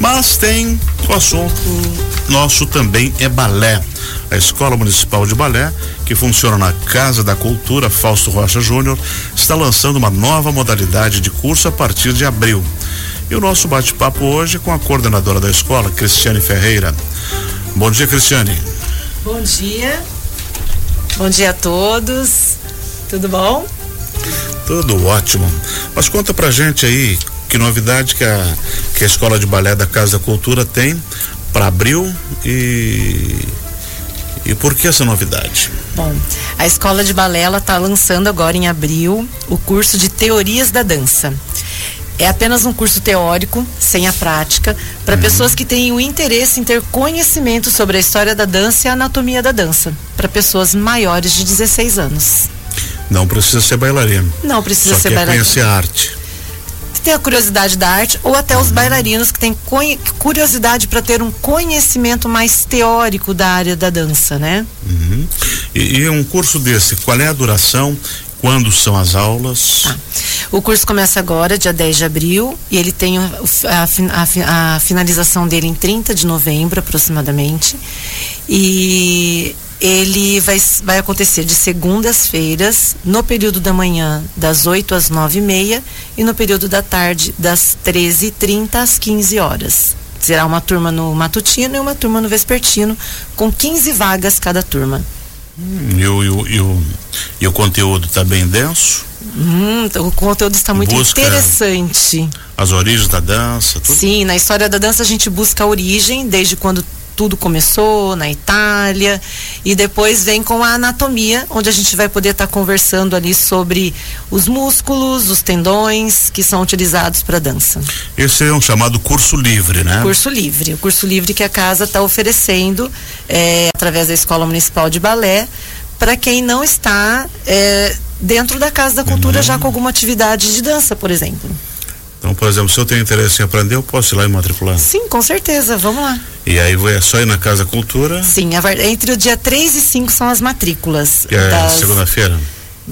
Mas tem o assunto nosso também é balé. A Escola Municipal de Balé, que funciona na Casa da Cultura Fausto Rocha Júnior, está lançando uma nova modalidade de curso a partir de abril. E o nosso bate-papo hoje com a coordenadora da escola, Cristiane Ferreira. Bom dia, Cristiane. Bom dia. Bom dia a todos. Tudo bom? Tudo ótimo. Mas conta pra gente aí que novidade que a, que a Escola de Balé da Casa da Cultura tem para abril e e por que essa novidade? Bom, a Escola de Balé está lançando agora em abril o curso de Teorias da Dança. É apenas um curso teórico, sem a prática, para uhum. pessoas que têm o interesse em ter conhecimento sobre a história da dança e a anatomia da dança, para pessoas maiores de 16 anos. Não precisa ser bailarino. Não precisa Só ser bailarino. conhecer a arte que tem a curiosidade da arte, ou até os bailarinos que têm curiosidade para ter um conhecimento mais teórico da área da dança, né? Uhum. E, e, um curso desse, qual é a duração? Quando são as aulas? Ah, o curso começa agora, dia 10 de abril, e ele tem a, a, a finalização dele em 30 de novembro, aproximadamente. E ele vai, vai acontecer de segundas-feiras, no período da manhã, das 8 às 9 e meia, e no período da tarde, das 13h30 às 15 horas. Será uma turma no matutino e uma turma no vespertino, com 15 vagas cada turma. Hum, e, o, e, o, e, o, conteúdo está bem denso? Hum, o conteúdo está muito busca interessante. As origens da dança? Tudo? Sim, na história da dança a gente busca a origem, desde quando tudo começou na Itália e depois vem com a anatomia, onde a gente vai poder estar tá conversando ali sobre os músculos, os tendões que são utilizados para dança. Esse é um chamado curso livre, né? Curso livre, o curso livre que a casa está oferecendo é, através da Escola Municipal de Balé para quem não está é, dentro da Casa da Cultura uhum. já com alguma atividade de dança, por exemplo. Então, por exemplo, se eu tenho interesse em aprender, eu posso ir lá e matricular? Sim, com certeza, vamos lá. E aí é só ir na Casa Cultura? Sim, entre o dia 3 e 5 são as matrículas. Que é das, segunda-feira?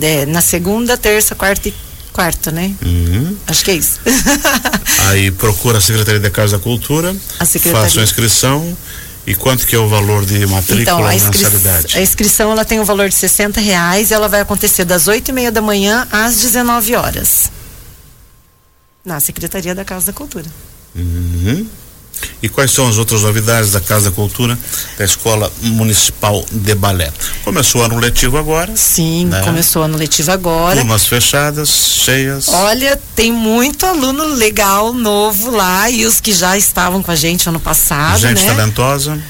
É, na segunda, terça, quarta e quarta, né? Uhum. Acho que é isso. aí procura a Secretaria da Casa da Cultura, a faça a inscrição e quanto que é o valor de matrícula então, a mensalidade? A inscrição ela tem um valor de 60 reais e ela vai acontecer das 8 e meia da manhã às 19 horas na Secretaria da Casa da Cultura. Uhum. E quais são as outras novidades da Casa da Cultura da Escola Municipal de Balé? Começou o ano letivo agora? Sim, né? começou o ano letivo agora. Turmas fechadas, cheias. Olha, tem muito aluno legal, novo lá e os que já estavam com a gente ano passado. Gente né? talentosa.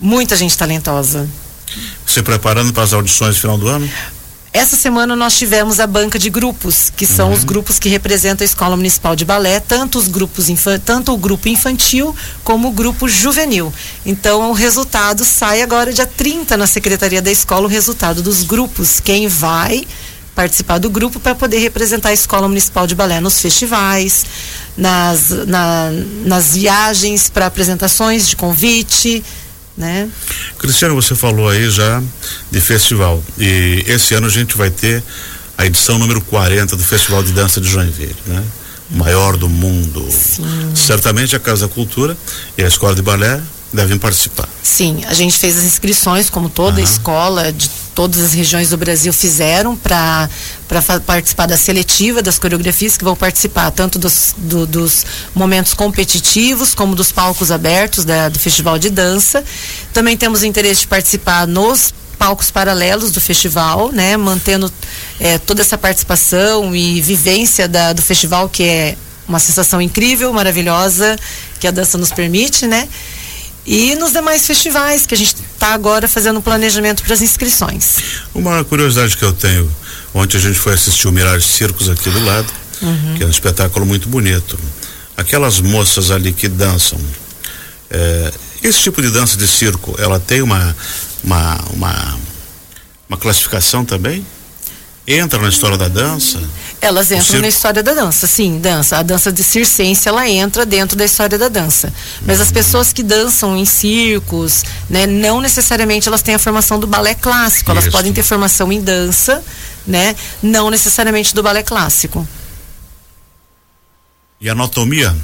Muita gente talentosa. Se preparando para as audições no final do ano? Essa semana nós tivemos a banca de grupos, que são uhum. os grupos que representam a Escola Municipal de Balé, tanto os grupos tanto o grupo infantil como o grupo juvenil. Então o resultado sai agora dia 30 na Secretaria da Escola, o resultado dos grupos, quem vai participar do grupo para poder representar a Escola Municipal de Balé nos festivais, nas, na, nas viagens para apresentações de convite, né? Cristiano, você falou aí já de festival e esse ano a gente vai ter a edição número 40 do Festival de Dança de Joinville, né? O maior do mundo. Sim. Certamente a Casa Cultura e a Escola de Balé devem participar. Sim, a gente fez as inscrições, como toda uhum. escola de todas as regiões do Brasil fizeram para participar da seletiva das coreografias que vão participar tanto dos, do, dos momentos competitivos como dos palcos abertos da, do Festival de Dança. Também temos interesse de participar nos palcos paralelos do festival, né, mantendo é, toda essa participação e vivência da, do festival que é uma sensação incrível, maravilhosa que a dança nos permite, né? E nos demais festivais que a gente está agora fazendo o planejamento para as inscrições. Uma curiosidade que eu tenho, ontem a gente foi assistir o Mirage Circos aqui do lado, uhum. que é um espetáculo muito bonito. Aquelas moças ali que dançam, é, esse tipo de dança de circo, ela tem uma, uma, uma, uma classificação também? entra na história da dança? Elas entram na história da dança, sim, dança. A dança de circense, ela entra dentro da história da dança. Mas as pessoas que dançam em circos, né, não necessariamente elas têm a formação do balé clássico, elas Isso. podem ter formação em dança, né, não necessariamente do balé clássico. E anatomia?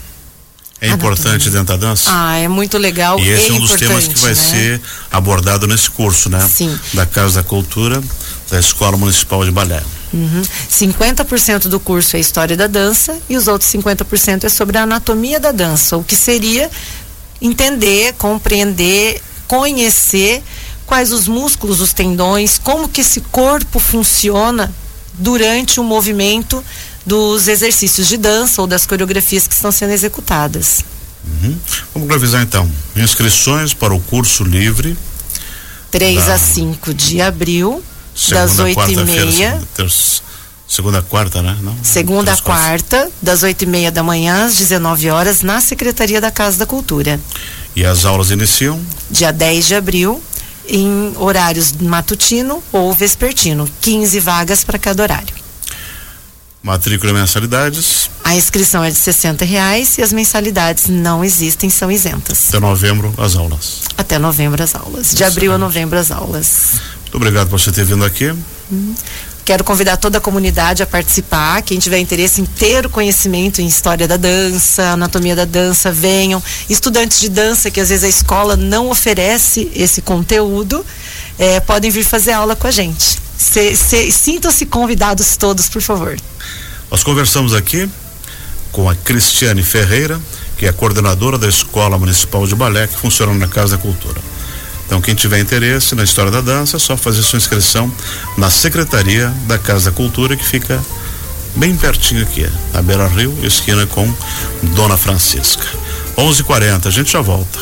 É importante dentro da dança? Ah, é muito legal. E esse é, é um dos temas que vai né? ser abordado nesse curso, né? Sim. Da Casa da Cultura, da Escola Municipal de Balé. Uhum. 50% do curso é História da Dança e os outros 50% é sobre a anatomia da dança, o que seria entender, compreender, conhecer quais os músculos, os tendões, como que esse corpo funciona durante o movimento dos exercícios de dança ou das coreografias que estão sendo executadas. Uhum. Vamos revisar então. Inscrições para o curso livre. 3 da... a 5 de abril, segunda, das 8 e meia. Terça, segunda, quarta, né? Não, segunda, quarta, das 8 e meia da manhã às 19 horas, na Secretaria da Casa da Cultura. E as aulas iniciam? Dia 10 de abril, em horários matutino ou vespertino. 15 vagas para cada horário. Matrícula e mensalidades? A inscrição é de 60 reais e as mensalidades não existem, são isentas. Até novembro as aulas. Até novembro as aulas. De abril a novembro as aulas. Muito obrigado por você ter vindo aqui. Quero convidar toda a comunidade a participar. Quem tiver interesse em ter o conhecimento em história da dança, anatomia da dança, venham. Estudantes de dança, que às vezes a escola não oferece esse conteúdo, é, podem vir fazer aula com a gente. Sintam-se convidados todos, por favor. Nós conversamos aqui com a Cristiane Ferreira, que é coordenadora da Escola Municipal de Balé, que funciona na Casa da Cultura. Então, quem tiver interesse na história da dança, é só fazer sua inscrição na Secretaria da Casa da Cultura, que fica bem pertinho aqui, na Beira Rio, esquina com Dona Francisca. 11:40, a gente já volta.